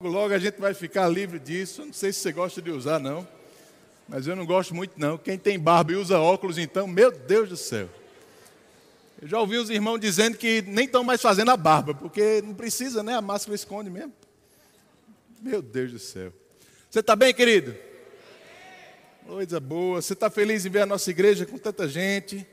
Logo a gente vai ficar livre disso. Não sei se você gosta de usar, não. Mas eu não gosto muito, não. Quem tem barba e usa óculos, então, meu Deus do céu. Eu já ouvi os irmãos dizendo que nem estão mais fazendo a barba, porque não precisa, né? A máscara esconde mesmo. Meu Deus do céu. Você está bem, querido? Coisa boa. Você está feliz em ver a nossa igreja com tanta gente?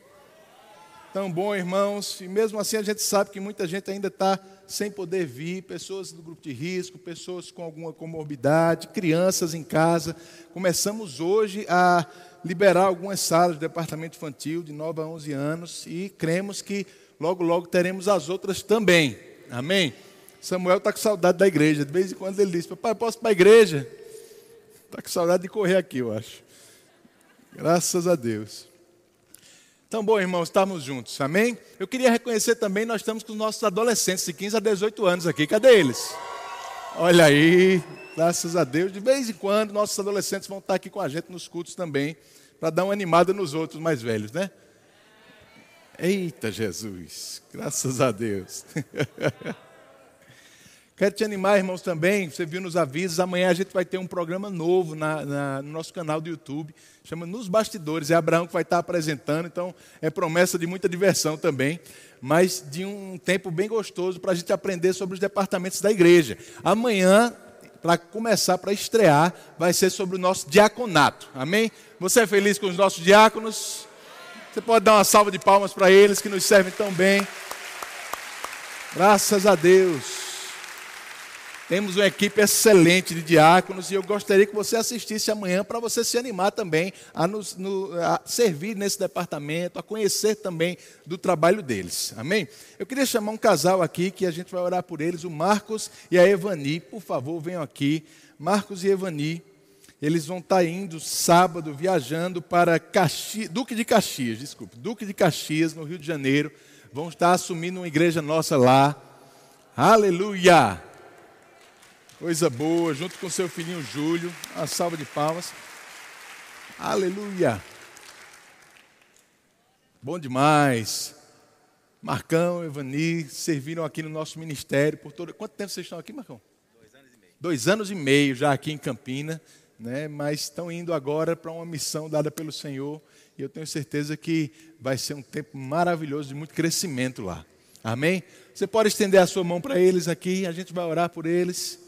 Tão bom, irmãos. E mesmo assim a gente sabe que muita gente ainda está sem poder vir, pessoas do grupo de risco, pessoas com alguma comorbidade, crianças em casa. Começamos hoje a liberar algumas salas do departamento infantil de 9 a 11 anos e cremos que logo, logo teremos as outras também. Amém? Samuel está com saudade da igreja. De vez em quando ele diz: Papai, posso ir para a igreja? Está com saudade de correr aqui, eu acho. Graças a Deus. Então, bom, irmãos, estamos juntos, amém? Eu queria reconhecer também, nós estamos com os nossos adolescentes de 15 a 18 anos aqui, cadê eles? Olha aí, graças a Deus, de vez em quando nossos adolescentes vão estar aqui com a gente nos cultos também, para dar uma animada nos outros mais velhos, né? Eita Jesus, graças a Deus. Quero te animar, irmãos, também. Você viu nos avisos, amanhã a gente vai ter um programa novo na, na, no nosso canal do YouTube, chama Nos Bastidores. É Abraão que vai estar apresentando, então é promessa de muita diversão também, mas de um tempo bem gostoso para a gente aprender sobre os departamentos da igreja. Amanhã, para começar, para estrear, vai ser sobre o nosso diaconato. Amém? Você é feliz com os nossos diáconos? Você pode dar uma salva de palmas para eles que nos servem tão bem. Graças a Deus. Temos uma equipe excelente de diáconos e eu gostaria que você assistisse amanhã para você se animar também a, nos, no, a servir nesse departamento, a conhecer também do trabalho deles. Amém? Eu queria chamar um casal aqui que a gente vai orar por eles, o Marcos e a Evani. Por favor, venham aqui. Marcos e Evani, eles vão estar indo sábado, viajando para Duque de Caxias, desculpe, Duque de Caxias, no Rio de Janeiro. Vão estar assumindo uma igreja nossa lá. Aleluia! Coisa boa, junto com seu filhinho Júlio. Uma salva de palmas. Aleluia. Bom demais. Marcão, Evani, serviram aqui no nosso ministério por todo. Quanto tempo vocês estão aqui, Marcão? Dois anos e meio. Dois anos e meio já aqui em Campina, né? Mas estão indo agora para uma missão dada pelo Senhor. E eu tenho certeza que vai ser um tempo maravilhoso de muito crescimento lá. Amém? Você pode estender a sua mão para eles aqui, a gente vai orar por eles.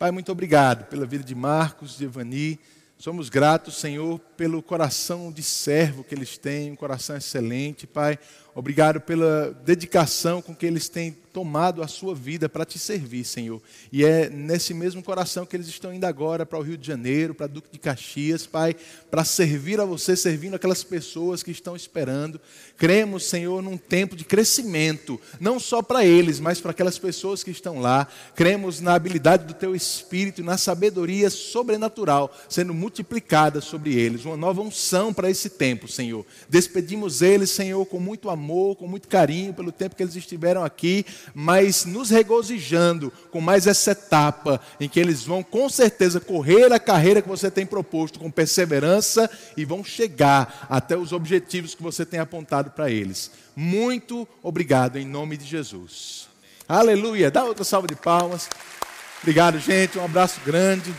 Pai, muito obrigado pela vida de Marcos, de Evani. Somos gratos, Senhor, pelo coração de servo que eles têm, um coração excelente, Pai. Obrigado pela dedicação com que eles têm tomado a sua vida para te servir, Senhor. E é nesse mesmo coração que eles estão indo agora para o Rio de Janeiro, para Duque de Caxias, Pai, para servir a você, servindo aquelas pessoas que estão esperando. Cremos, Senhor, num tempo de crescimento, não só para eles, mas para aquelas pessoas que estão lá. Cremos na habilidade do Teu Espírito, na sabedoria sobrenatural sendo multiplicada sobre eles. Uma nova unção para esse tempo, Senhor. Despedimos eles, Senhor, com muito amor com muito carinho pelo tempo que eles estiveram aqui, mas nos regozijando com mais essa etapa em que eles vão com certeza correr a carreira que você tem proposto com perseverança e vão chegar até os objetivos que você tem apontado para eles. Muito obrigado em nome de Jesus. Amém. Aleluia. Dá outra salva de palmas. Obrigado, gente. Um abraço grande.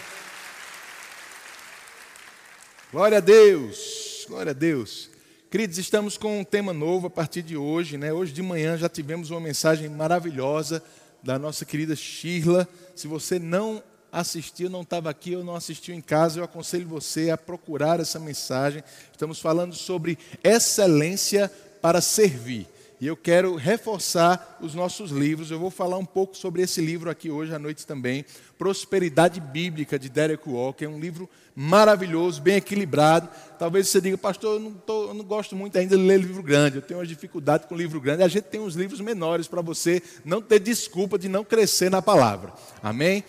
Glória a Deus. Glória a Deus. Queridos, estamos com um tema novo a partir de hoje. Né? Hoje de manhã já tivemos uma mensagem maravilhosa da nossa querida Shirla. Se você não assistiu, não estava aqui ou não assistiu em casa, eu aconselho você a procurar essa mensagem. Estamos falando sobre excelência para servir. E eu quero reforçar os nossos livros. Eu vou falar um pouco sobre esse livro aqui hoje à noite também. Prosperidade Bíblica, de Derek Walker. É um livro maravilhoso, bem equilibrado. Talvez você diga, pastor, eu não, tô, eu não gosto muito ainda de ler livro grande. Eu tenho uma dificuldade com livro grande. A gente tem uns livros menores para você não ter desculpa de não crescer na palavra. Amém?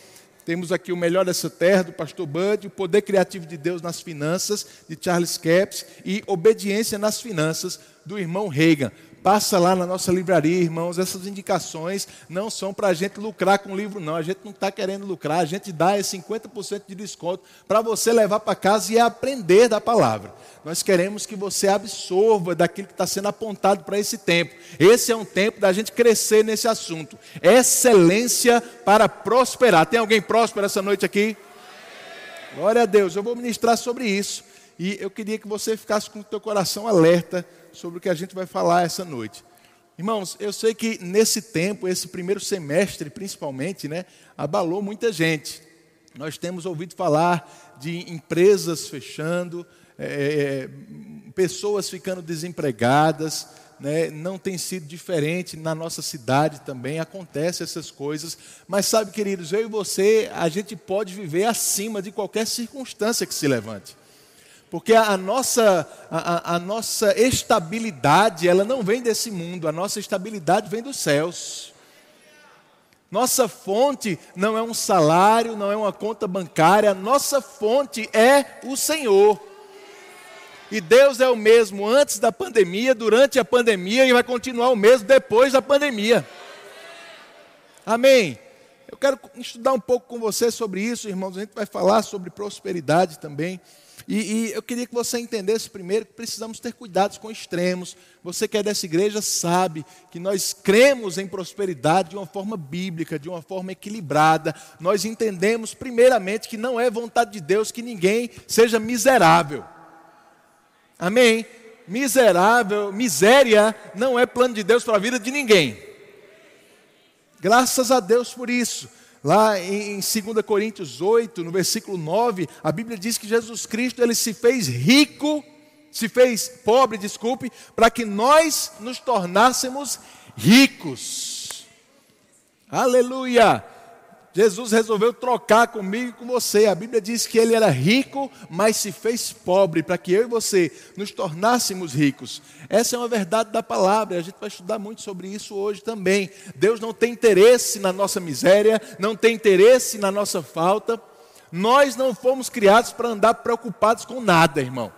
Temos aqui o Melhor dessa Terra, do pastor Bud, O Poder Criativo de Deus nas Finanças, de Charles Capps, e Obediência nas Finanças, do irmão Reagan passa lá na nossa livraria, irmãos. Essas indicações não são para a gente lucrar com o livro, não. A gente não está querendo lucrar, a gente dá esse 50% de desconto para você levar para casa e aprender da palavra. Nós queremos que você absorva daquilo que está sendo apontado para esse tempo. Esse é um tempo da gente crescer nesse assunto. Excelência para prosperar. Tem alguém próspero essa noite aqui? Glória a Deus. Eu vou ministrar sobre isso. E eu queria que você ficasse com o teu coração alerta sobre o que a gente vai falar essa noite. Irmãos, eu sei que nesse tempo, esse primeiro semestre principalmente, né, abalou muita gente. Nós temos ouvido falar de empresas fechando, é, é pessoas ficando desempregadas, né, não tem sido diferente na nossa cidade também, acontece essas coisas. Mas sabe, queridos, eu e você, a gente pode viver acima de qualquer circunstância que se levante. Porque a nossa, a, a, nossa estabilidade, ela não vem desse mundo, a nossa estabilidade vem dos céus. Nossa fonte não é um salário, não é uma conta bancária, nossa fonte é o Senhor. E Deus é o mesmo antes da pandemia, durante a pandemia e vai continuar o mesmo depois da pandemia. Amém. Eu quero estudar um pouco com você sobre isso, irmãos. A gente vai falar sobre prosperidade também. E, e, eu queria que você entendesse primeiro que precisamos ter cuidados com extremos. Você que é dessa igreja sabe que nós cremos em prosperidade de uma forma bíblica, de uma forma equilibrada. Nós entendemos, primeiramente, que não é vontade de Deus que ninguém seja miserável. Amém? Miserável, miséria não é plano de Deus para a vida de ninguém. Graças a Deus por isso. Lá em 2 Coríntios 8, no versículo 9, a Bíblia diz que Jesus Cristo ele se fez rico, se fez pobre, desculpe, para que nós nos tornássemos ricos. Aleluia! Jesus resolveu trocar comigo e com você. A Bíblia diz que ele era rico, mas se fez pobre, para que eu e você nos tornássemos ricos. Essa é uma verdade da palavra, a gente vai estudar muito sobre isso hoje também. Deus não tem interesse na nossa miséria, não tem interesse na nossa falta. Nós não fomos criados para andar preocupados com nada, irmão.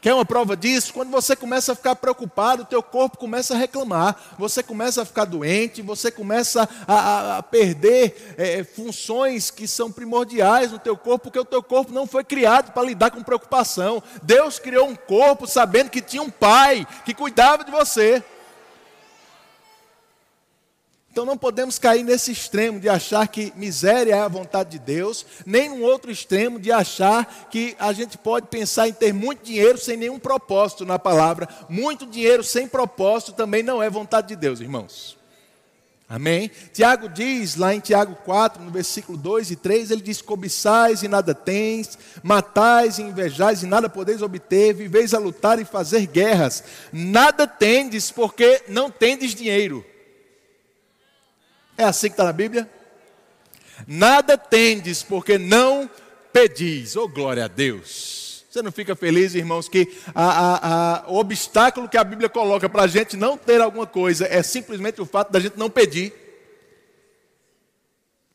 Quer uma prova disso? Quando você começa a ficar preocupado, o teu corpo começa a reclamar, você começa a ficar doente, você começa a, a, a perder é, funções que são primordiais no teu corpo, porque o teu corpo não foi criado para lidar com preocupação. Deus criou um corpo sabendo que tinha um pai que cuidava de você. Então não podemos cair nesse extremo de achar que miséria é a vontade de Deus, nem no outro extremo de achar que a gente pode pensar em ter muito dinheiro sem nenhum propósito na palavra. Muito dinheiro sem propósito também não é vontade de Deus, irmãos. Amém? Tiago diz lá em Tiago 4, no versículo 2 e 3, ele diz: Cobiçais e nada tens, matais e invejais e nada podeis obter, viveis a lutar e fazer guerras, nada tendes porque não tendes dinheiro. É assim que está na Bíblia? Nada tendes, porque não pedis. Oh, glória a Deus. Você não fica feliz, irmãos, que a, a, a, o obstáculo que a Bíblia coloca para a gente não ter alguma coisa é simplesmente o fato da gente não pedir.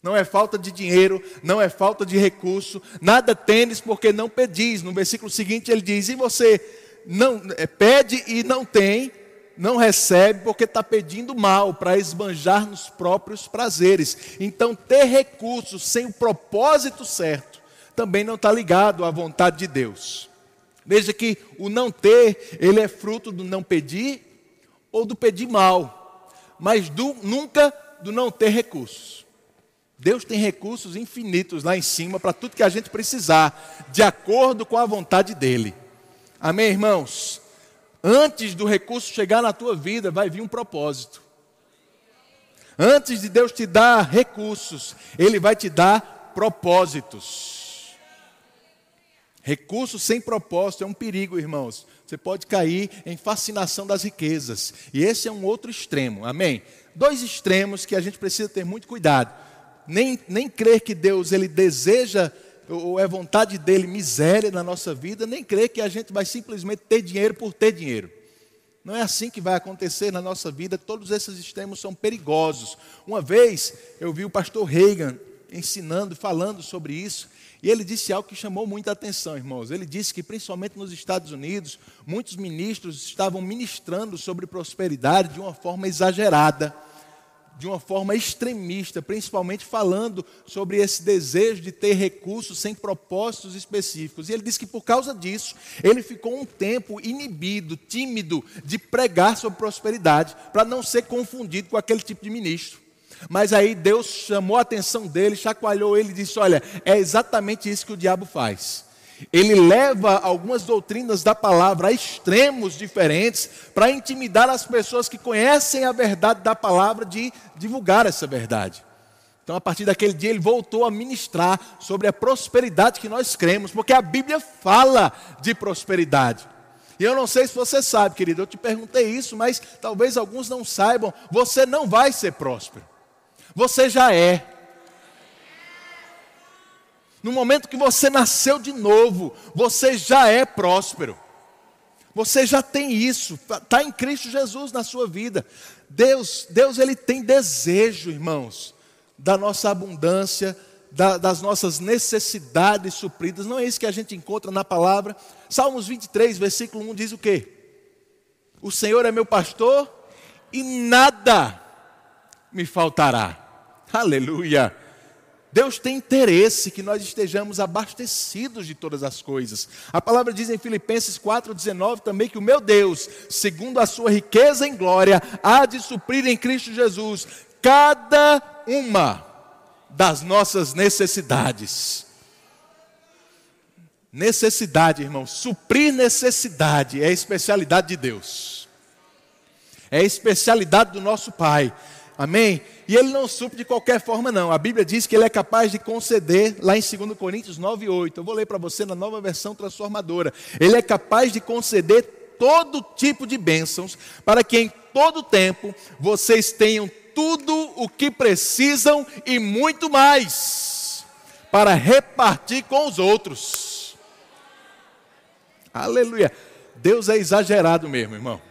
Não é falta de dinheiro, não é falta de recurso, nada tendes porque não pedis. No versículo seguinte ele diz: e você não é, pede e não tem, não recebe porque está pedindo mal para esbanjar nos próprios prazeres. Então, ter recursos sem o propósito certo também não está ligado à vontade de Deus. Veja que o não ter, ele é fruto do não pedir ou do pedir mal, mas do, nunca do não ter recursos. Deus tem recursos infinitos lá em cima para tudo que a gente precisar, de acordo com a vontade dEle. Amém, irmãos? Antes do recurso chegar na tua vida, vai vir um propósito. Antes de Deus te dar recursos, Ele vai te dar propósitos. Recurso sem propósito é um perigo, irmãos. Você pode cair em fascinação das riquezas. E esse é um outro extremo, amém? Dois extremos que a gente precisa ter muito cuidado. Nem, nem crer que Deus ele deseja ou é vontade dele miséria na nossa vida, nem crer que a gente vai simplesmente ter dinheiro por ter dinheiro. Não é assim que vai acontecer na nossa vida, todos esses extremos são perigosos. Uma vez eu vi o pastor Reagan, ensinando, falando sobre isso, e ele disse algo que chamou muita atenção, irmãos. Ele disse que, principalmente nos Estados Unidos, muitos ministros estavam ministrando sobre prosperidade de uma forma exagerada de uma forma extremista, principalmente falando sobre esse desejo de ter recursos sem propósitos específicos. E ele disse que por causa disso, ele ficou um tempo inibido, tímido de pregar sobre prosperidade, para não ser confundido com aquele tipo de ministro. Mas aí Deus chamou a atenção dele, chacoalhou ele e disse: Olha, é exatamente isso que o diabo faz ele leva algumas doutrinas da palavra a extremos diferentes para intimidar as pessoas que conhecem a verdade da palavra de divulgar essa verdade. Então, a partir daquele dia, ele voltou a ministrar sobre a prosperidade que nós cremos, porque a Bíblia fala de prosperidade. E eu não sei se você sabe, querido, eu te perguntei isso, mas talvez alguns não saibam. Você não vai ser próspero, você já é. No momento que você nasceu de novo, você já é próspero. Você já tem isso, está em Cristo Jesus na sua vida. Deus, Deus ele tem desejo, irmãos, da nossa abundância, da, das nossas necessidades supridas. Não é isso que a gente encontra na palavra. Salmos 23, versículo 1 diz o quê? O Senhor é meu pastor e nada me faltará. Aleluia. Deus tem interesse que nós estejamos abastecidos de todas as coisas. A palavra diz em Filipenses 4,19 também que o meu Deus, segundo a sua riqueza em glória, há de suprir em Cristo Jesus cada uma das nossas necessidades. Necessidade, irmão, suprir necessidade é a especialidade de Deus, é a especialidade do nosso Pai. Amém? E ele não supre de qualquer forma, não. A Bíblia diz que ele é capaz de conceder, lá em 2 Coríntios 9, 8. Eu vou ler para você na nova versão transformadora. Ele é capaz de conceder todo tipo de bênçãos, para que em todo tempo vocês tenham tudo o que precisam e muito mais, para repartir com os outros. Aleluia. Deus é exagerado mesmo, irmão.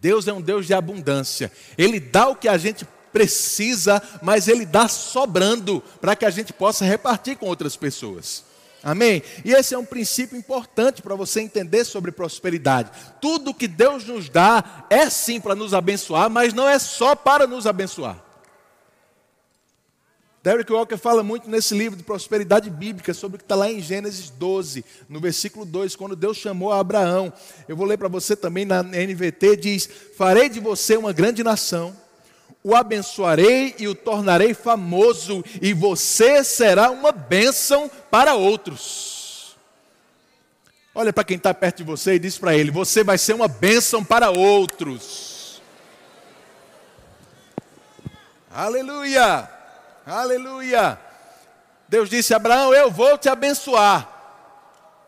Deus é um Deus de abundância. Ele dá o que a gente precisa, mas Ele dá sobrando para que a gente possa repartir com outras pessoas. Amém? E esse é um princípio importante para você entender sobre prosperidade. Tudo que Deus nos dá é sim para nos abençoar, mas não é só para nos abençoar. Derek Walker fala muito nesse livro de prosperidade bíblica, sobre o que está lá em Gênesis 12, no versículo 2, quando Deus chamou Abraão. Eu vou ler para você também na NVT: diz: Farei de você uma grande nação, o abençoarei e o tornarei famoso, e você será uma bênção para outros. Olha para quem está perto de você e diz para ele: Você vai ser uma bênção para outros. Aleluia! Aleluia! Deus disse a Abraão: Eu vou te abençoar,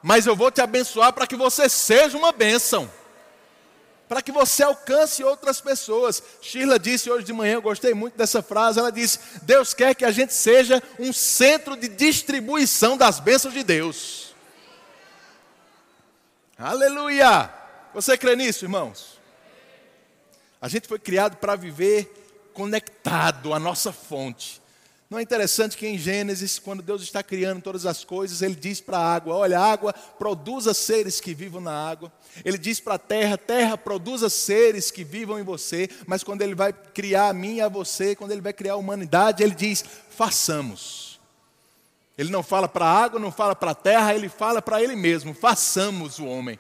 mas eu vou te abençoar para que você seja uma bênção, para que você alcance outras pessoas. Sheila disse hoje de manhã, eu gostei muito dessa frase. Ela disse: Deus quer que a gente seja um centro de distribuição das bênçãos de Deus. Aleluia! Você crê nisso, irmãos? A gente foi criado para viver conectado à nossa fonte. Não é interessante que em Gênesis, quando Deus está criando todas as coisas, Ele diz para a água: Olha, água, produza seres que vivam na água. Ele diz para a terra: Terra, produza seres que vivam em você. Mas quando Ele vai criar a mim e a você, quando Ele vai criar a humanidade, Ele diz: Façamos. Ele não fala para a água, não fala para a terra, Ele fala para Ele mesmo: Façamos o homem.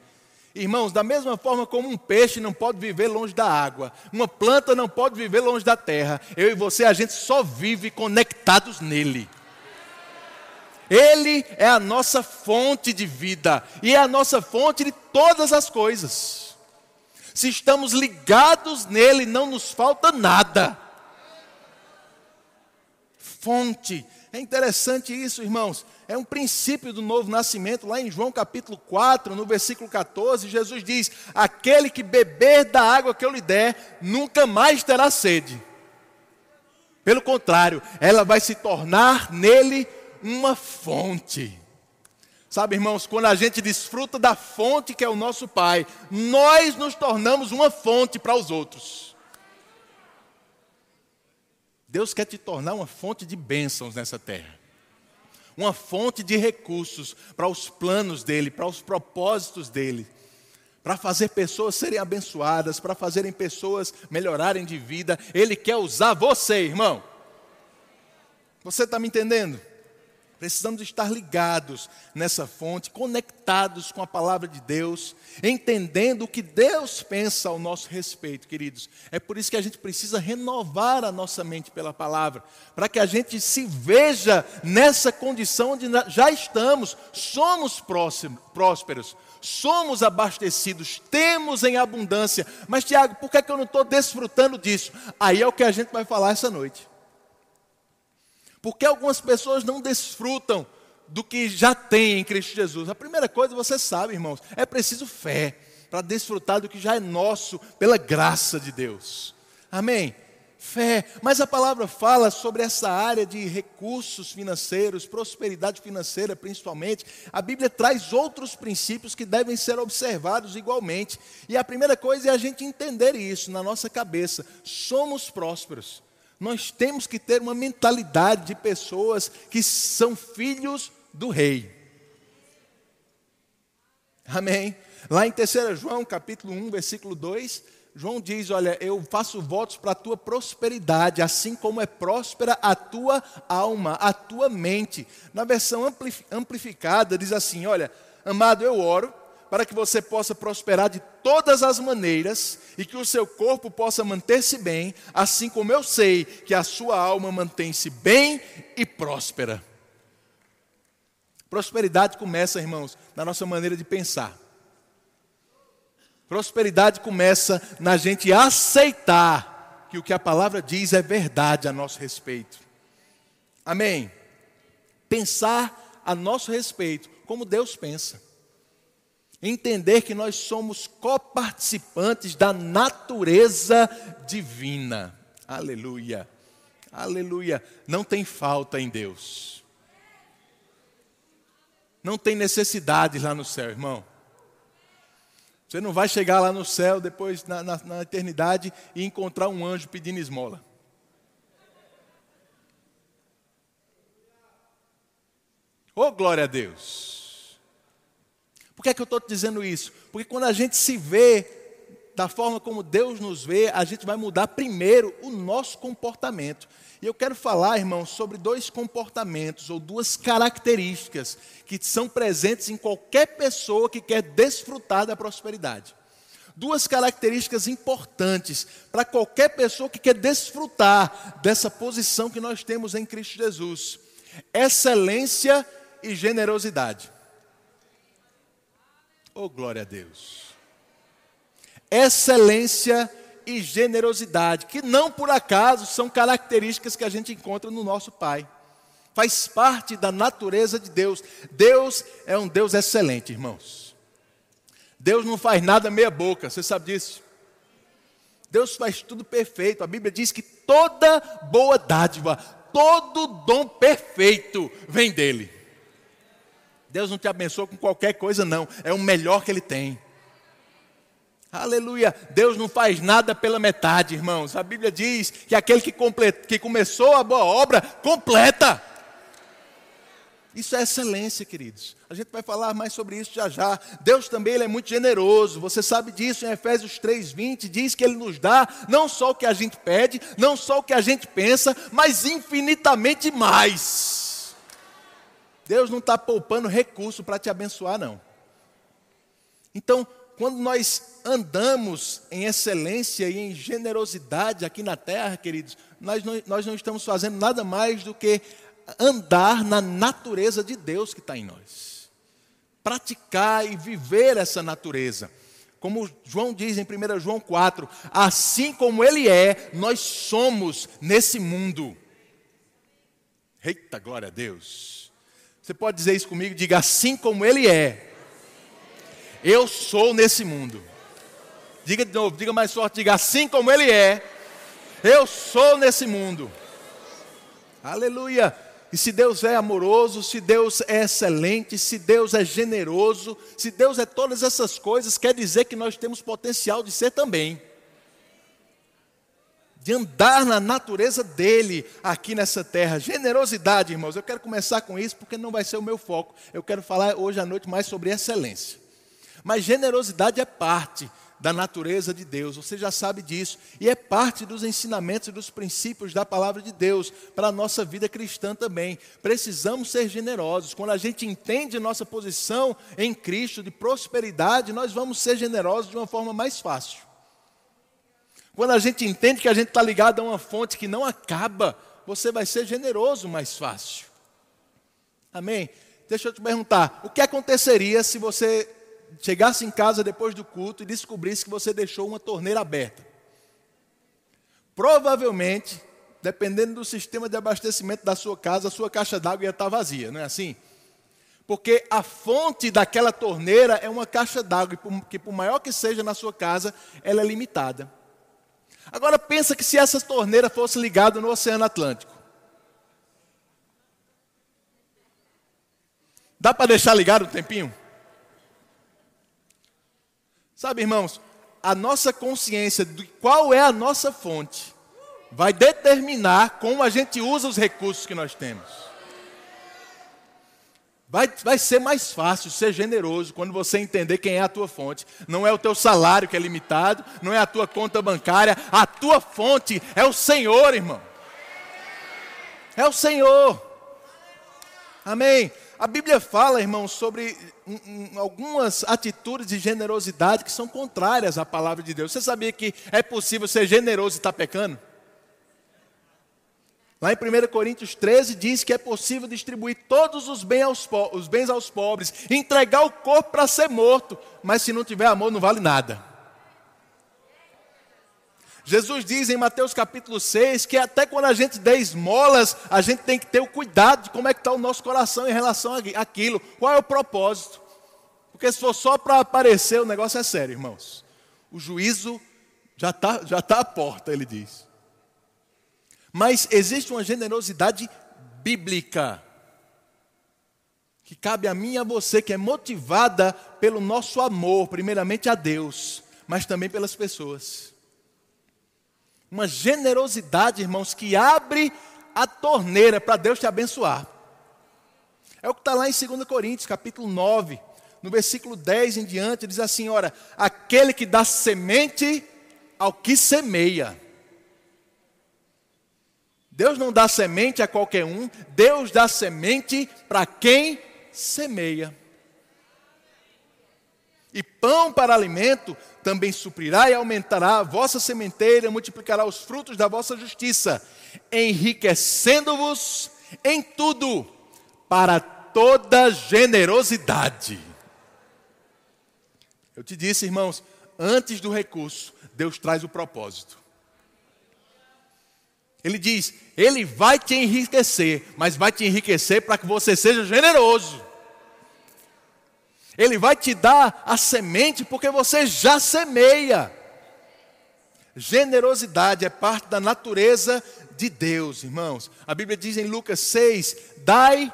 Irmãos, da mesma forma como um peixe não pode viver longe da água, uma planta não pode viver longe da terra, eu e você, a gente só vive conectados nele. Ele é a nossa fonte de vida e é a nossa fonte de todas as coisas. Se estamos ligados nele, não nos falta nada. Fonte. É interessante isso, irmãos é um princípio do novo nascimento. Lá em João capítulo 4, no versículo 14, Jesus diz: Aquele que beber da água que eu lhe der, nunca mais terá sede. Pelo contrário, ela vai se tornar nele uma fonte. Sabe, irmãos, quando a gente desfruta da fonte que é o nosso Pai, nós nos tornamos uma fonte para os outros. Deus quer te tornar uma fonte de bênçãos nessa terra. Uma fonte de recursos para os planos dele, para os propósitos dele para fazer pessoas serem abençoadas, para fazerem pessoas melhorarem de vida. Ele quer usar você, irmão. Você está me entendendo? Precisamos estar ligados nessa fonte, conectados com a palavra de Deus, entendendo o que Deus pensa ao nosso respeito, queridos. É por isso que a gente precisa renovar a nossa mente pela palavra, para que a gente se veja nessa condição onde já estamos, somos próximos, prósperos, somos abastecidos, temos em abundância. Mas, Tiago, por que, é que eu não estou desfrutando disso? Aí é o que a gente vai falar essa noite. Porque algumas pessoas não desfrutam do que já tem em Cristo Jesus? A primeira coisa, você sabe, irmãos, é preciso fé para desfrutar do que já é nosso pela graça de Deus. Amém? fé. Mas a palavra fala sobre essa área de recursos financeiros, prosperidade financeira principalmente. A Bíblia traz outros princípios que devem ser observados igualmente. E a primeira coisa é a gente entender isso na nossa cabeça. Somos prósperos. Nós temos que ter uma mentalidade de pessoas que são filhos do rei. Amém. Lá em 3 João, capítulo 1, versículo 2, João diz: Olha, eu faço votos para a tua prosperidade, assim como é próspera a tua alma, a tua mente. Na versão amplificada, diz assim: Olha, amado, eu oro para que você possa prosperar de todas as maneiras e que o seu corpo possa manter-se bem, assim como eu sei que a sua alma mantém-se bem e próspera. Prosperidade começa, irmãos, na nossa maneira de pensar. Prosperidade começa na gente aceitar que o que a palavra diz é verdade a nosso respeito. Amém? Pensar a nosso respeito como Deus pensa. Entender que nós somos coparticipantes da natureza divina. Aleluia. Aleluia. Não tem falta em Deus. Não tem necessidade lá no céu, irmão. Você não vai chegar lá no céu, depois na, na, na eternidade, e encontrar um anjo pedindo esmola. Oh, glória a Deus! Por que, é que eu estou te dizendo isso? Porque quando a gente se vê da forma como Deus nos vê, a gente vai mudar primeiro o nosso comportamento. E eu quero falar, irmãos, sobre dois comportamentos ou duas características que são presentes em qualquer pessoa que quer desfrutar da prosperidade. Duas características importantes para qualquer pessoa que quer desfrutar dessa posição que nós temos em Cristo Jesus: excelência e generosidade. Oh, glória a Deus! Excelência e generosidade, que não por acaso são características que a gente encontra no nosso Pai. Faz parte da natureza de Deus. Deus é um Deus excelente, irmãos. Deus não faz nada meia boca, você sabe disso? Deus faz tudo perfeito. A Bíblia diz que toda boa dádiva, todo dom perfeito vem dele. Deus não te abençoa com qualquer coisa, não. É o melhor que ele tem. Aleluia. Deus não faz nada pela metade, irmãos. A Bíblia diz que aquele que, complet... que começou a boa obra, completa. Isso é excelência, queridos. A gente vai falar mais sobre isso já já. Deus também ele é muito generoso. Você sabe disso em Efésios 3:20, diz que ele nos dá não só o que a gente pede, não só o que a gente pensa, mas infinitamente mais. Deus não está poupando recurso para te abençoar, não. Então, quando nós andamos em excelência e em generosidade aqui na terra, queridos, nós não, nós não estamos fazendo nada mais do que andar na natureza de Deus que está em nós. Praticar e viver essa natureza. Como João diz em 1 João 4, assim como Ele é, nós somos nesse mundo. Eita, glória a Deus. Você pode dizer isso comigo? Diga assim como Ele é eu sou nesse mundo. Diga de novo, diga mais forte, diga assim como Ele é, eu sou nesse mundo. Aleluia. E se Deus é amoroso, se Deus é excelente, se Deus é generoso, se Deus é todas essas coisas, quer dizer que nós temos potencial de ser também. De andar na natureza dele aqui nessa terra. Generosidade, irmãos, eu quero começar com isso porque não vai ser o meu foco. Eu quero falar hoje à noite mais sobre excelência. Mas generosidade é parte da natureza de Deus, você já sabe disso, e é parte dos ensinamentos e dos princípios da palavra de Deus para a nossa vida cristã também. Precisamos ser generosos. Quando a gente entende nossa posição em Cristo de prosperidade, nós vamos ser generosos de uma forma mais fácil. Quando a gente entende que a gente está ligado a uma fonte que não acaba, você vai ser generoso mais fácil. Amém? Deixa eu te perguntar: o que aconteceria se você chegasse em casa depois do culto e descobrisse que você deixou uma torneira aberta? Provavelmente, dependendo do sistema de abastecimento da sua casa, a sua caixa d'água ia estar vazia, não é assim? Porque a fonte daquela torneira é uma caixa d'água, que por maior que seja na sua casa, ela é limitada. Agora pensa que se essa torneira fosse ligada no Oceano Atlântico. Dá para deixar ligado um tempinho? Sabe, irmãos, a nossa consciência de qual é a nossa fonte vai determinar como a gente usa os recursos que nós temos. Vai, vai ser mais fácil ser generoso quando você entender quem é a tua fonte. Não é o teu salário que é limitado, não é a tua conta bancária, a tua fonte é o Senhor, irmão. É o Senhor. Amém. A Bíblia fala, irmão, sobre algumas atitudes de generosidade que são contrárias à palavra de Deus. Você sabia que é possível ser generoso e estar tá pecando? Lá em 1 Coríntios 13 diz que é possível distribuir todos os bens aos, os bens aos pobres, entregar o corpo para ser morto, mas se não tiver amor não vale nada. Jesus diz em Mateus capítulo 6 que até quando a gente der esmolas, a gente tem que ter o cuidado de como é que está o nosso coração em relação àquilo. Qual é o propósito? Porque se for só para aparecer, o negócio é sério, irmãos. O juízo já está já tá à porta, ele diz. Mas existe uma generosidade bíblica que cabe a mim e a você, que é motivada pelo nosso amor, primeiramente a Deus, mas também pelas pessoas. Uma generosidade, irmãos, que abre a torneira para Deus te abençoar. É o que está lá em 2 Coríntios, capítulo 9, no versículo 10 em diante, diz assim: ora, aquele que dá semente ao que semeia. Deus não dá semente a qualquer um, Deus dá semente para quem semeia. E pão para alimento também suprirá e aumentará a vossa sementeira, multiplicará os frutos da vossa justiça, enriquecendo-vos em tudo para toda generosidade. Eu te disse, irmãos, antes do recurso, Deus traz o propósito. Ele diz: Ele vai te enriquecer, mas vai te enriquecer para que você seja generoso. Ele vai te dar a semente porque você já semeia. Generosidade é parte da natureza de Deus, irmãos. A Bíblia diz em Lucas 6: Dai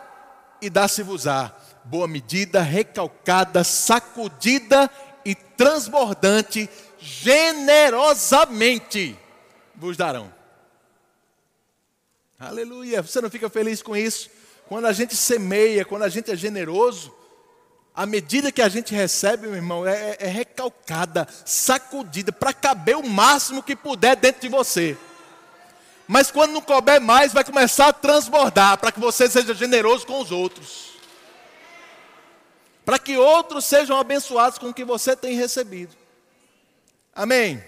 e dá-se-vos-á. Boa medida, recalcada, sacudida e transbordante, generosamente vos darão. Aleluia. Você não fica feliz com isso? Quando a gente semeia, quando a gente é generoso, a medida que a gente recebe, meu irmão, é, é recalcada, sacudida, para caber o máximo que puder dentro de você. Mas quando não couber mais, vai começar a transbordar, para que você seja generoso com os outros. Para que outros sejam abençoados com o que você tem recebido. Amém?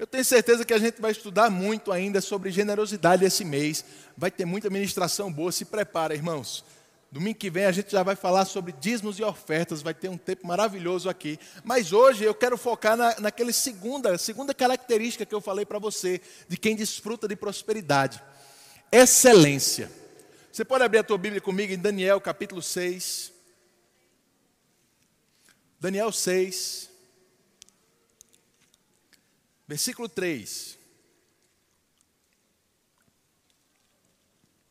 Eu tenho certeza que a gente vai estudar muito ainda sobre generosidade esse mês. Vai ter muita ministração boa. Se prepara, irmãos. Domingo que vem a gente já vai falar sobre dízimos e ofertas, vai ter um tempo maravilhoso aqui. Mas hoje eu quero focar na, naquela segunda, segunda característica que eu falei para você, de quem desfruta de prosperidade. Excelência. Você pode abrir a tua Bíblia comigo em Daniel capítulo 6. Daniel 6. Versículo 3.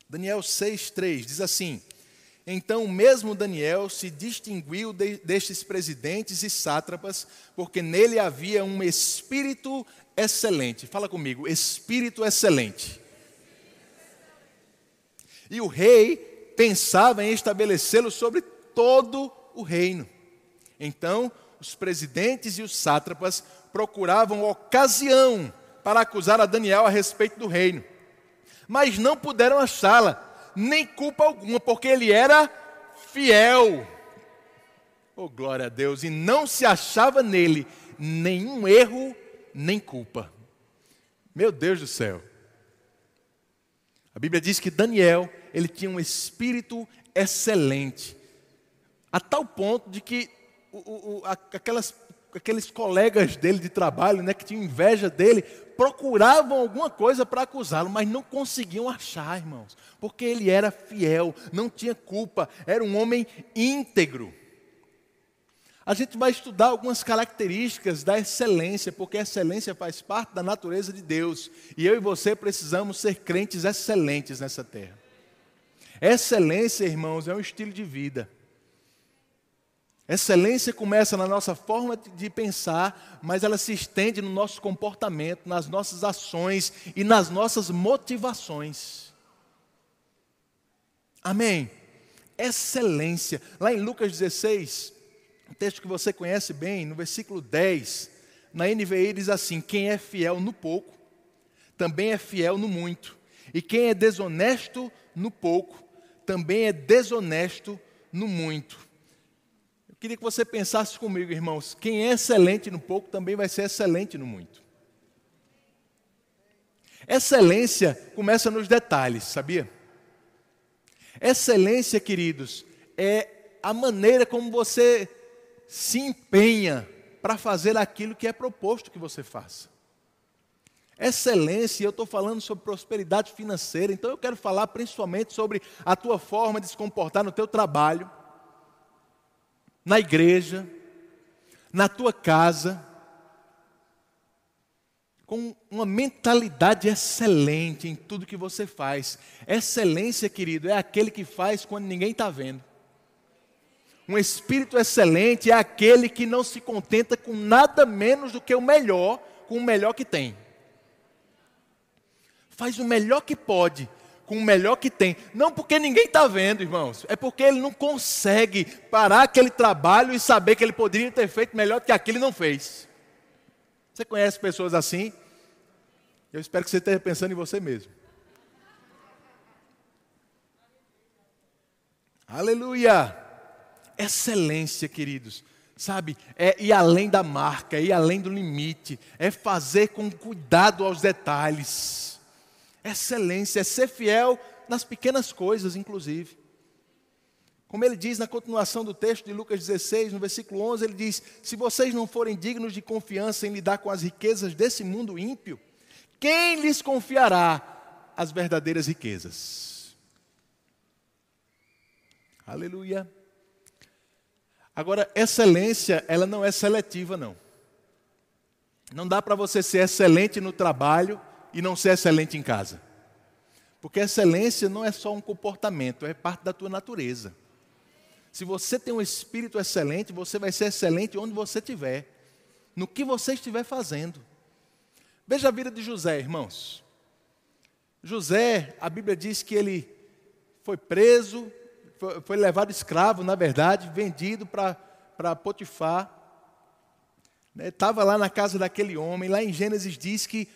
Daniel 6, 3 diz assim: Então, mesmo Daniel se distinguiu de, destes presidentes e sátrapas, porque nele havia um espírito excelente. Fala comigo, espírito excelente. E o rei pensava em estabelecê-lo sobre todo o reino. Então, os presidentes e os sátrapas procuravam ocasião para acusar a Daniel a respeito do reino, mas não puderam achá-la, nem culpa alguma, porque ele era fiel. Oh, glória a Deus! E não se achava nele nenhum erro, nem culpa. Meu Deus do céu! A Bíblia diz que Daniel, ele tinha um espírito excelente, a tal ponto de que o, o, aquelas, aqueles colegas dele de trabalho, né, que tinham inveja dele, procuravam alguma coisa para acusá-lo, mas não conseguiam achar, irmãos, porque ele era fiel, não tinha culpa, era um homem íntegro. A gente vai estudar algumas características da excelência, porque a excelência faz parte da natureza de Deus, e eu e você precisamos ser crentes excelentes nessa terra. Excelência, irmãos, é um estilo de vida. Excelência começa na nossa forma de pensar, mas ela se estende no nosso comportamento, nas nossas ações e nas nossas motivações. Amém? Excelência. Lá em Lucas 16, um texto que você conhece bem, no versículo 10, na NVI diz assim: Quem é fiel no pouco, também é fiel no muito. E quem é desonesto no pouco, também é desonesto no muito. Queria que você pensasse comigo, irmãos. Quem é excelente no pouco também vai ser excelente no muito. Excelência começa nos detalhes, sabia? Excelência, queridos, é a maneira como você se empenha para fazer aquilo que é proposto que você faça. Excelência, eu estou falando sobre prosperidade financeira, então eu quero falar principalmente sobre a tua forma de se comportar no teu trabalho na igreja, na tua casa, com uma mentalidade excelente em tudo que você faz. Excelência, querido, é aquele que faz quando ninguém está vendo. Um espírito excelente é aquele que não se contenta com nada menos do que o melhor, com o melhor que tem. Faz o melhor que pode, com o melhor que tem. Não porque ninguém está vendo, irmãos. É porque ele não consegue parar aquele trabalho e saber que ele poderia ter feito melhor do que aquilo e não fez. Você conhece pessoas assim? Eu espero que você esteja pensando em você mesmo. Aleluia! Excelência, queridos. Sabe, é ir além da marca, é ir além do limite, é fazer com cuidado aos detalhes Excelência é ser fiel nas pequenas coisas, inclusive. Como ele diz na continuação do texto de Lucas 16, no versículo 11, ele diz: Se vocês não forem dignos de confiança em lidar com as riquezas desse mundo ímpio, quem lhes confiará as verdadeiras riquezas? Aleluia. Agora, excelência, ela não é seletiva, não. Não dá para você ser excelente no trabalho e não ser excelente em casa. Porque excelência não é só um comportamento, é parte da tua natureza. Se você tem um espírito excelente, você vai ser excelente onde você estiver, no que você estiver fazendo. Veja a vida de José, irmãos. José, a Bíblia diz que ele foi preso, foi, levado escravo, na verdade, vendido para Potifar. Estava né, lá na casa daquele homem. Lá em Gênesis diz que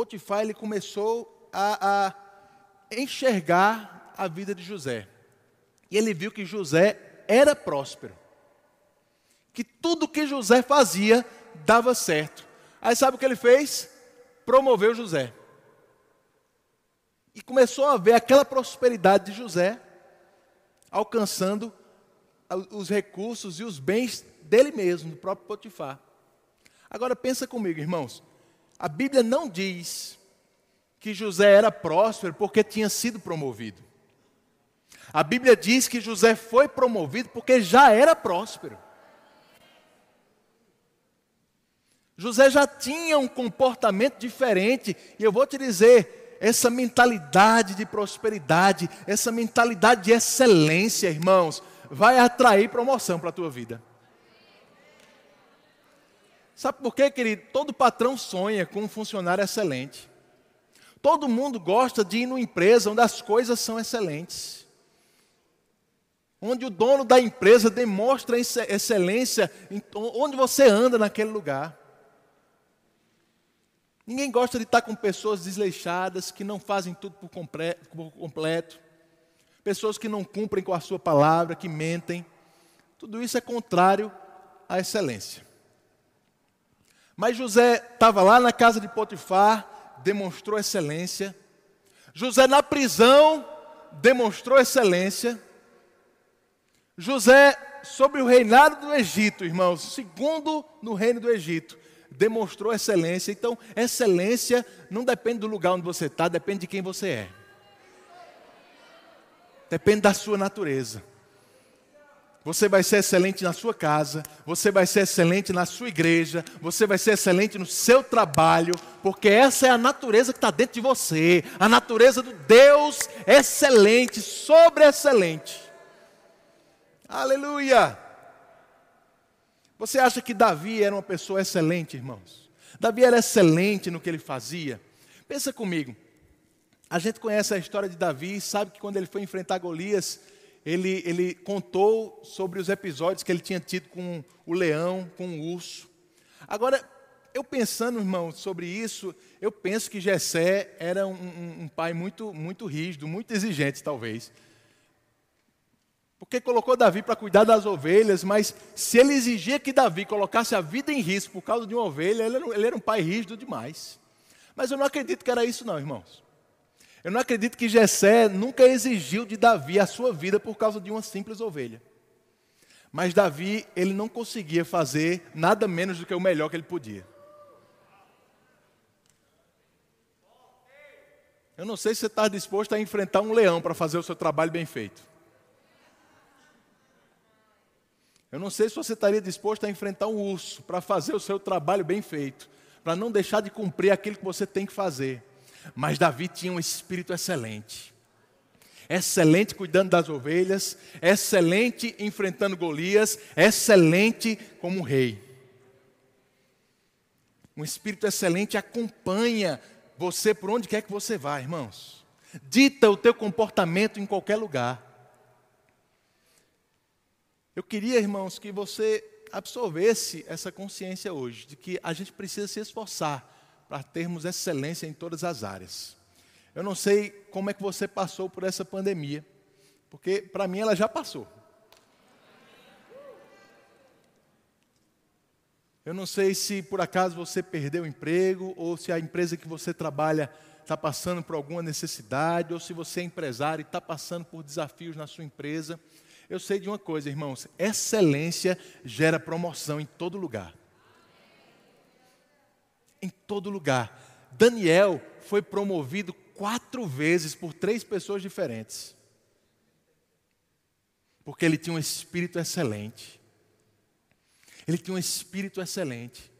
Potifar ele começou a, a enxergar a vida de José. E ele viu que José era próspero. Que tudo que José fazia dava certo. Aí sabe o que ele fez? Promoveu José. E começou a ver aquela prosperidade de José alcançando os recursos e os bens dele mesmo, do próprio Potifar. Agora pensa comigo, irmãos. A Bíblia não diz que José era próspero porque tinha sido promovido. A Bíblia diz que José foi promovido porque já era próspero. José já tinha um comportamento diferente, e eu vou te dizer, essa mentalidade de prosperidade, essa mentalidade de excelência, irmãos, vai atrair promoção para a tua vida. Sabe por quê, querido? Todo patrão sonha com um funcionário excelente. Todo mundo gosta de ir numa empresa onde as coisas são excelentes. Onde o dono da empresa demonstra excelência, onde você anda naquele lugar. Ninguém gosta de estar com pessoas desleixadas, que não fazem tudo por completo, pessoas que não cumprem com a sua palavra, que mentem. Tudo isso é contrário à excelência. Mas José estava lá na casa de Potifar, demonstrou excelência. José na prisão demonstrou excelência. José, sobre o reinado do Egito, irmãos, segundo no reino do Egito, demonstrou excelência. Então, excelência não depende do lugar onde você está, depende de quem você é. Depende da sua natureza. Você vai ser excelente na sua casa, você vai ser excelente na sua igreja, você vai ser excelente no seu trabalho, porque essa é a natureza que está dentro de você, a natureza do Deus excelente, sobre excelente. Aleluia! Você acha que Davi era uma pessoa excelente, irmãos? Davi era excelente no que ele fazia. Pensa comigo. A gente conhece a história de Davi e sabe que quando ele foi enfrentar Golias, ele, ele contou sobre os episódios que ele tinha tido com o leão, com o urso. Agora, eu pensando, irmão, sobre isso, eu penso que Jessé era um, um, um pai muito, muito rígido, muito exigente, talvez. Porque colocou Davi para cuidar das ovelhas, mas se ele exigia que Davi colocasse a vida em risco por causa de uma ovelha, ele era, ele era um pai rígido demais. Mas eu não acredito que era isso, não, irmãos. Eu não acredito que Jessé nunca exigiu de Davi a sua vida por causa de uma simples ovelha. Mas Davi, ele não conseguia fazer nada menos do que o melhor que ele podia. Eu não sei se você está disposto a enfrentar um leão para fazer o seu trabalho bem feito. Eu não sei se você estaria disposto a enfrentar um urso para fazer o seu trabalho bem feito, para não deixar de cumprir aquilo que você tem que fazer. Mas Davi tinha um espírito excelente. Excelente cuidando das ovelhas, excelente enfrentando Golias, excelente como rei. Um espírito excelente acompanha você por onde quer que você vá, irmãos. Dita o teu comportamento em qualquer lugar. Eu queria, irmãos, que você absorvesse essa consciência hoje, de que a gente precisa se esforçar para termos excelência em todas as áreas. Eu não sei como é que você passou por essa pandemia, porque para mim ela já passou. Eu não sei se por acaso você perdeu o emprego, ou se a empresa que você trabalha está passando por alguma necessidade, ou se você é empresário e está passando por desafios na sua empresa. Eu sei de uma coisa, irmãos: excelência gera promoção em todo lugar em todo lugar. Daniel foi promovido quatro vezes por três pessoas diferentes. Porque ele tinha um espírito excelente. Ele tinha um espírito excelente.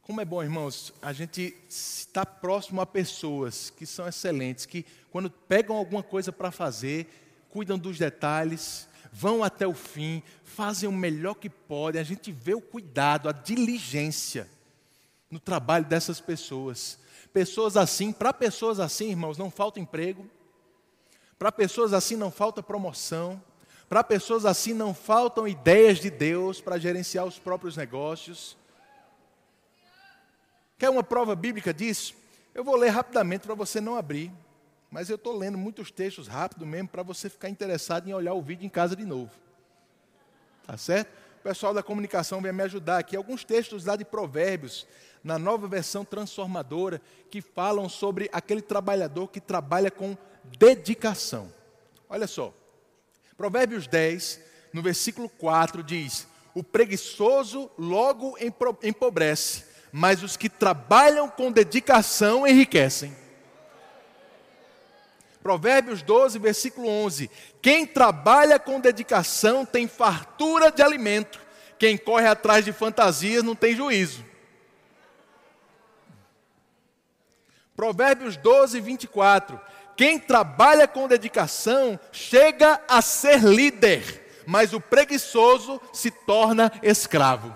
Como é bom, irmãos, a gente estar próximo a pessoas que são excelentes, que quando pegam alguma coisa para fazer, cuidam dos detalhes, vão até o fim, fazem o melhor que podem. A gente vê o cuidado, a diligência no trabalho dessas pessoas. Pessoas assim, para pessoas assim, irmãos, não falta emprego. Para pessoas assim não falta promoção. Para pessoas assim não faltam ideias de Deus para gerenciar os próprios negócios. Quer uma prova bíblica disso? Eu vou ler rapidamente para você não abrir. Mas eu estou lendo muitos textos rápido mesmo para você ficar interessado em olhar o vídeo em casa de novo. Tá certo? O pessoal da comunicação vai me ajudar aqui. Alguns textos lá de Provérbios, na nova versão transformadora, que falam sobre aquele trabalhador que trabalha com dedicação. Olha só. Provérbios 10, no versículo 4, diz: O preguiçoso logo empobrece, mas os que trabalham com dedicação enriquecem. Provérbios 12, versículo 11: Quem trabalha com dedicação tem fartura de alimento, quem corre atrás de fantasias não tem juízo. Provérbios 12, 24. Quem trabalha com dedicação chega a ser líder, mas o preguiçoso se torna escravo.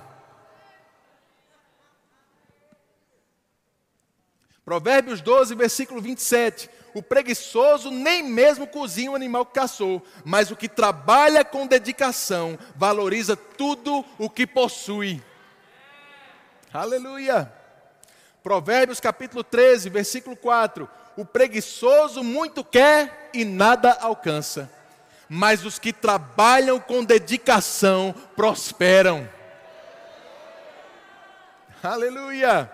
Provérbios 12, versículo 27. O preguiçoso nem mesmo cozinha o animal que caçou, mas o que trabalha com dedicação valoriza tudo o que possui. Aleluia. Provérbios capítulo 13, versículo 4. O preguiçoso muito quer e nada alcança, mas os que trabalham com dedicação prosperam. Aleluia.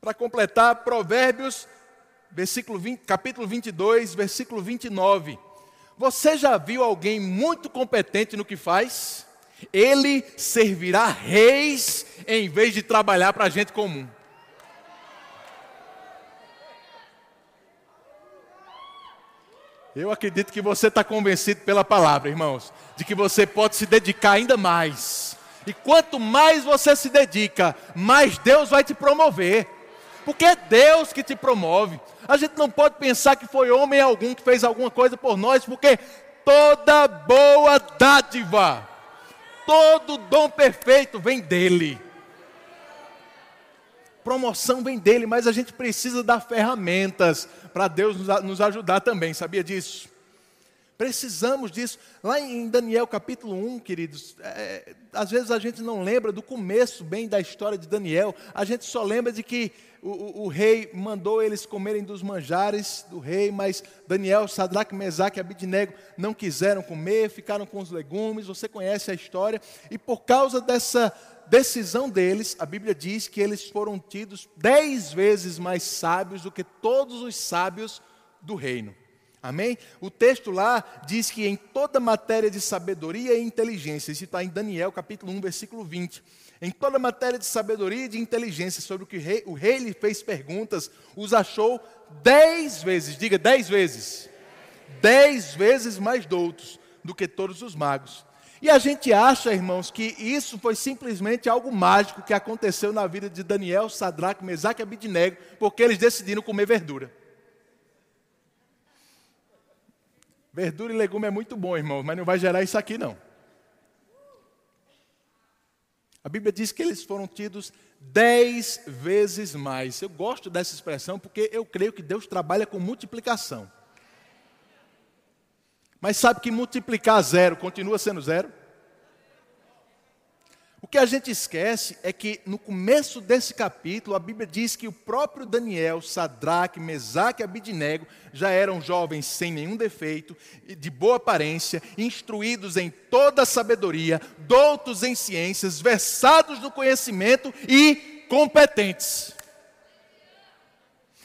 Para completar, Provérbios, versículo 20, capítulo 22, versículo 29. Você já viu alguém muito competente no que faz? Ele servirá reis em vez de trabalhar para a gente comum. Eu acredito que você está convencido pela palavra, irmãos, de que você pode se dedicar ainda mais. E quanto mais você se dedica, mais Deus vai te promover porque é Deus que te promove. A gente não pode pensar que foi homem algum que fez alguma coisa por nós, porque toda boa dádiva, todo dom perfeito vem dele. Promoção vem dele, mas a gente precisa dar ferramentas para Deus nos ajudar também, sabia disso? Precisamos disso. Lá em Daniel capítulo 1, queridos, é, às vezes a gente não lembra do começo bem da história de Daniel, a gente só lembra de que o, o, o, rei mandou eles comerem dos manjares do rei, mas Daniel, Sadraque, Mesaque e Abidnego não quiseram comer, ficaram com os legumes, você conhece a história, e por causa dessa decisão deles, a Bíblia diz que eles foram tidos dez vezes mais sábios do que todos os sábios do reino. Amém? O texto lá diz que em toda matéria de sabedoria e inteligência, isso está em Daniel capítulo 1, versículo 20 em toda matéria de sabedoria e de inteligência sobre o que o rei, o rei lhe fez perguntas, os achou dez vezes, diga dez vezes, dez vezes mais doutos do que todos os magos. E a gente acha, irmãos, que isso foi simplesmente algo mágico que aconteceu na vida de Daniel, Sadraque, Mesaque e Abidnego, porque eles decidiram comer verdura. Verdura e legume é muito bom, irmão, mas não vai gerar isso aqui não. A Bíblia diz que eles foram tidos dez vezes mais. Eu gosto dessa expressão porque eu creio que Deus trabalha com multiplicação. Mas sabe que multiplicar zero continua sendo zero? O que a gente esquece é que no começo desse capítulo, a Bíblia diz que o próprio Daniel, Sadraque, Mesaque e Abidnego já eram jovens sem nenhum defeito, de boa aparência, instruídos em toda sabedoria, doutos em ciências, versados no conhecimento e competentes.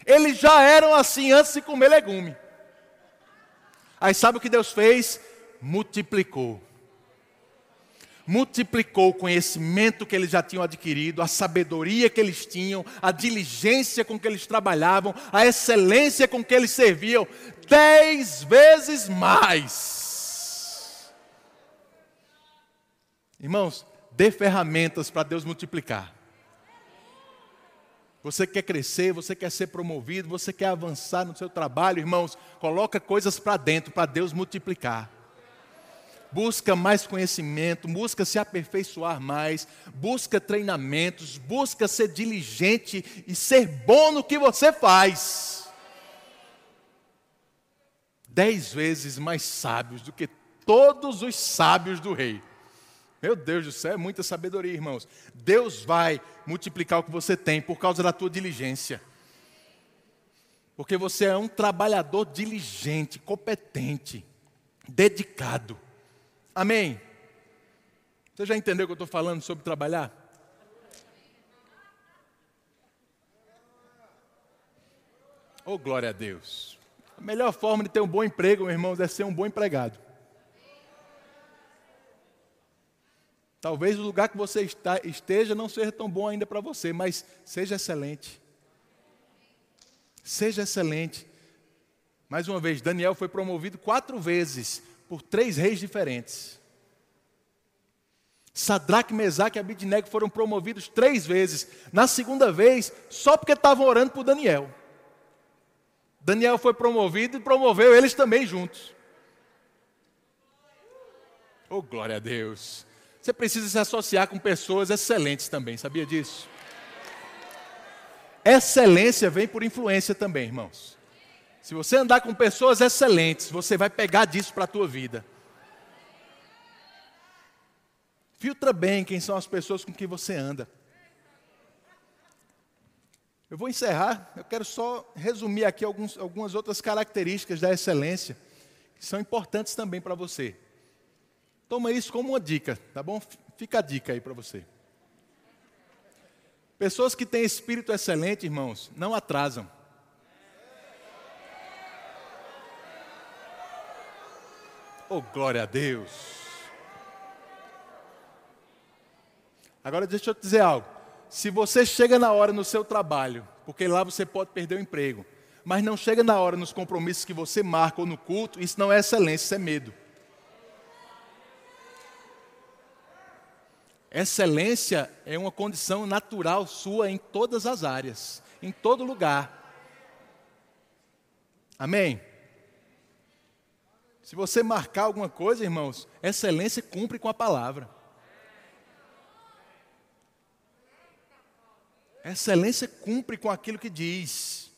Eles já eram assim antes de comer legume. Aí sabe o que Deus fez? Multiplicou multiplicou o conhecimento que eles já tinham adquirido, a sabedoria que eles tinham, a diligência com que eles trabalhavam, a excelência com que eles serviam, dez vezes mais. Irmãos, dê ferramentas para Deus multiplicar. Você quer crescer, você quer ser promovido, você quer avançar no seu trabalho, irmãos, coloca coisas para dentro para Deus multiplicar busca mais conhecimento, busca se aperfeiçoar mais, busca treinamentos, busca ser diligente e ser bom no que você faz. Dez vezes mais sábios do que todos os sábios do rei. Meu Deus do céu, é muita sabedoria, irmãos. Deus vai multiplicar o que você tem por causa da tua diligência. Porque você é um trabalhador diligente, competente, dedicado. Amém? Você já entendeu o que eu estou falando sobre trabalhar? Oh, glória a Deus. A melhor forma de ter um bom emprego, meus irmãos, é ser um bom empregado. Talvez o lugar que você está, esteja não seja tão bom ainda para você, mas seja excelente. Seja excelente. Mais uma vez, Daniel foi promovido quatro vezes por três reis diferentes. Sadraque, Mesaque e Abidnego foram promovidos três vezes. Na segunda vez, só porque estavam orando por Daniel. Daniel foi promovido e promoveu eles também juntos. Oh, glória a Deus. Você precisa se associar com pessoas excelentes também, sabia disso? Excelência vem por influência também, irmãos. Se você andar com pessoas excelentes, você vai pegar disso para a tua vida. Filtra bem quem são as pessoas com quem você anda. Eu vou encerrar, eu quero só resumir aqui alguns, algumas outras características da excelência, que são importantes também para você. Toma isso como uma dica, tá bom? Fica a dica aí para você. Pessoas que têm espírito excelente, irmãos, não atrasam. Oh, glória a Deus. Agora deixa eu te dizer algo. Se você chega na hora no seu trabalho, porque lá você pode perder o emprego, mas não chega na hora nos compromissos que você marca ou no culto, isso não é excelência, isso é medo. Excelência é uma condição natural sua em todas as áreas, em todo lugar. Amém? Se você marcar alguma coisa, irmãos, excelência cumpre com a palavra. Excelência cumpre com aquilo que diz.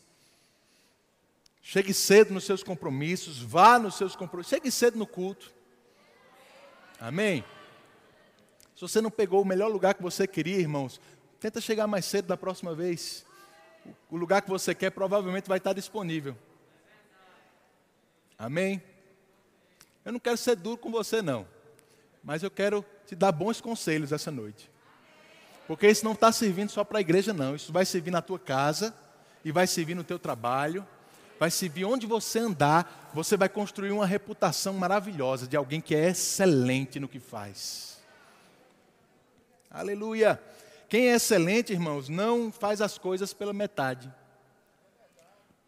Chegue cedo nos seus compromissos, vá nos seus compromissos, chegue cedo no culto. Amém? Se você não pegou o melhor lugar que você queria, irmãos, tenta chegar mais cedo da próxima vez. O lugar que você quer provavelmente vai estar disponível. Amém? Eu não quero ser duro com você, não. Mas eu quero te dar bons conselhos essa noite. Porque isso não está servindo só para a igreja, não. Isso vai servir na tua casa, e vai servir no teu trabalho, vai servir onde você andar. Você vai construir uma reputação maravilhosa de alguém que é excelente no que faz. Aleluia. Quem é excelente, irmãos, não faz as coisas pela metade.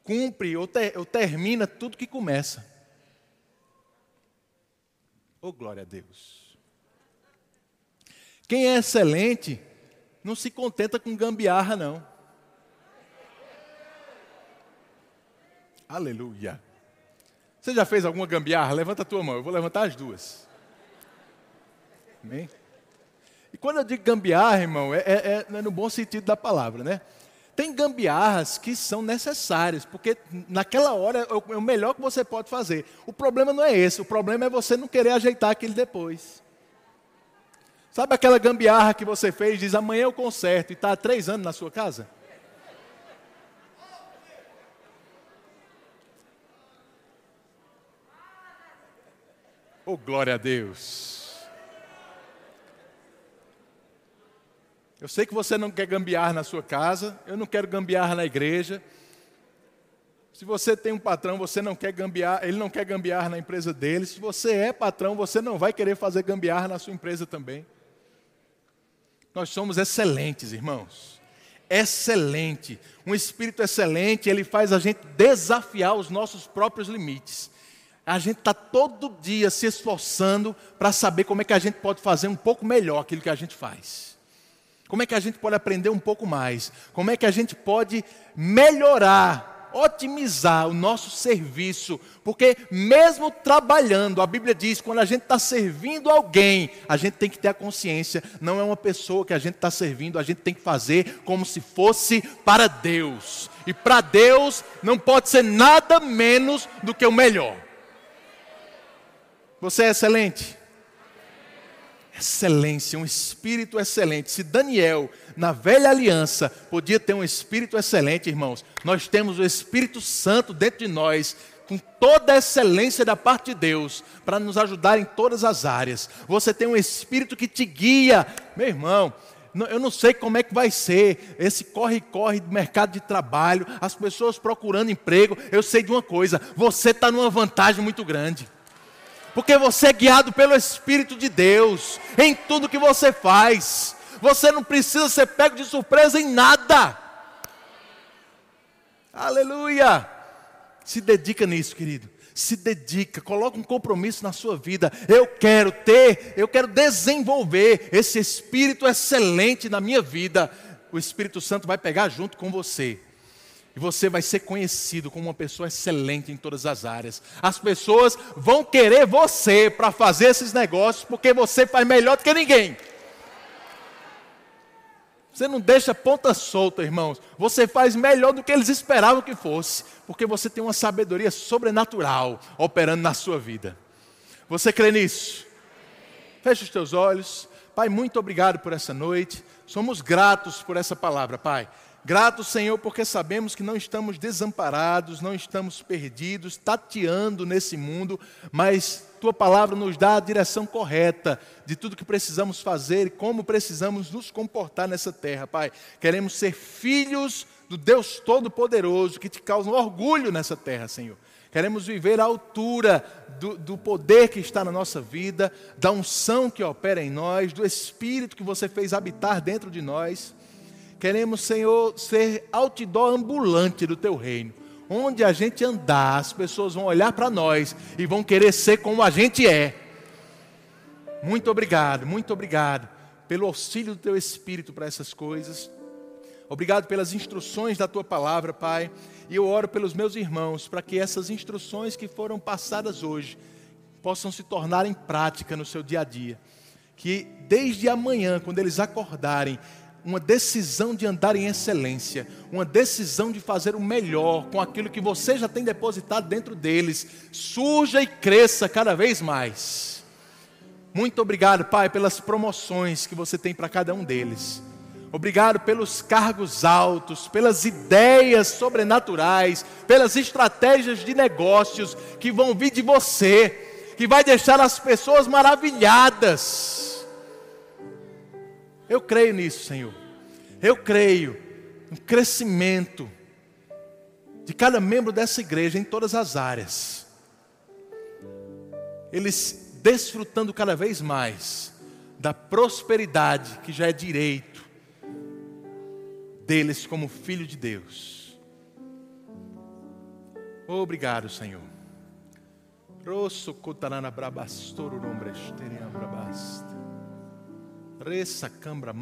Cumpre ou, ter, ou termina tudo que começa. Oh, glória a Deus. Quem é excelente, não se contenta com gambiarra, não. Aleluia. Você já fez alguma gambiarra? Levanta a tua mão, eu vou levantar as duas. Amém? E quando eu digo gambiarra, irmão, é, é, é no bom sentido da palavra, né? Tem gambiarras que são necessárias, porque naquela hora é o, é o melhor que você pode fazer. O problema não é esse, o problema é você não querer ajeitar aquilo depois. Sabe aquela gambiarra que você fez, diz amanhã eu conserto e está há três anos na sua casa? Oh, glória a Deus. Eu sei que você não quer gambiar na sua casa, eu não quero gambiar na igreja. Se você tem um patrão, você não quer gambiar, ele não quer gambiar na empresa dele. Se você é patrão, você não vai querer fazer gambiar na sua empresa também. Nós somos excelentes, irmãos. Excelente. Um espírito excelente, ele faz a gente desafiar os nossos próprios limites. A gente está todo dia se esforçando para saber como é que a gente pode fazer um pouco melhor aquilo que a gente faz. Como é que a gente pode aprender um pouco mais? Como é que a gente pode melhorar, otimizar o nosso serviço? Porque, mesmo trabalhando, a Bíblia diz: quando a gente está servindo alguém, a gente tem que ter a consciência, não é uma pessoa que a gente está servindo, a gente tem que fazer como se fosse para Deus. E para Deus não pode ser nada menos do que o melhor. Você é excelente? Excelência, um espírito excelente. Se Daniel, na velha aliança, podia ter um espírito excelente, irmãos, nós temos o Espírito Santo dentro de nós, com toda a excelência da parte de Deus, para nos ajudar em todas as áreas. Você tem um espírito que te guia, meu irmão. Eu não sei como é que vai ser esse corre-corre do mercado de trabalho, as pessoas procurando emprego. Eu sei de uma coisa: você está numa vantagem muito grande porque você é guiado pelo Espírito de Deus em tudo que você faz. Você não precisa ser pego de surpresa em nada. Aleluia! Se dedica nisso, querido. se dedica, coloca um compromisso na sua vida. Eu quero ter, eu quero desenvolver esse espírito excelente na minha vida. O Espírito Santo vai pegar junto com você. E você vai ser conhecido como uma pessoa excelente em todas as áreas. As pessoas vão querer você para fazer esses negócios, porque você faz melhor do que ninguém. Você não deixa ponta solta, irmãos. Você faz melhor do que eles esperavam que fosse, porque você tem uma sabedoria sobrenatural operando na sua vida. Você crê nisso? Feche os teus olhos. Pai, muito obrigado por essa noite. Somos gratos por essa palavra, Pai. Grato, Senhor, porque sabemos que não estamos desamparados, não estamos perdidos, tateando nesse mundo, mas tua palavra nos dá a direção correta de tudo que precisamos fazer e como precisamos nos comportar nessa terra, Pai. Queremos ser filhos do Deus Todo-Poderoso que te causa orgulho nessa terra, Senhor. Queremos viver à altura do, do, poder que está na nossa vida, da unção que opera em nós, do Espírito que você fez habitar dentro de nós. Queremos, Senhor, ser outdoor ambulante do teu reino. Onde a gente andar, as pessoas vão olhar para nós e vão querer ser como a gente é. Muito obrigado, muito obrigado pelo auxílio do teu Espírito para essas coisas. Obrigado pelas instruções da tua palavra, Pai. E eu oro pelos meus irmãos para que essas instruções que foram passadas hoje possam se tornar em prática no seu dia a dia. Que desde amanhã, quando eles acordarem, uma decisão de andar em excelência, uma decisão de fazer o melhor com aquilo que você já tem depositado dentro deles, surja e cresça cada vez mais. Muito obrigado, Pai, pelas promoções que você tem para cada um deles. Obrigado pelos cargos altos, pelas ideias sobrenaturais, pelas estratégias de negócios que vão vir de você, que vai deixar as pessoas maravilhadas eu creio nisso, Senhor. Eu creio no crescimento de cada membro dessa igreja em todas as áreas. Eles desfrutando cada vez mais da prosperidade que já é direito deles como filho de Deus. Obrigado, Senhor. Rosso cotarana brabastoro nombre esteriam brabasta. Ressa cambra.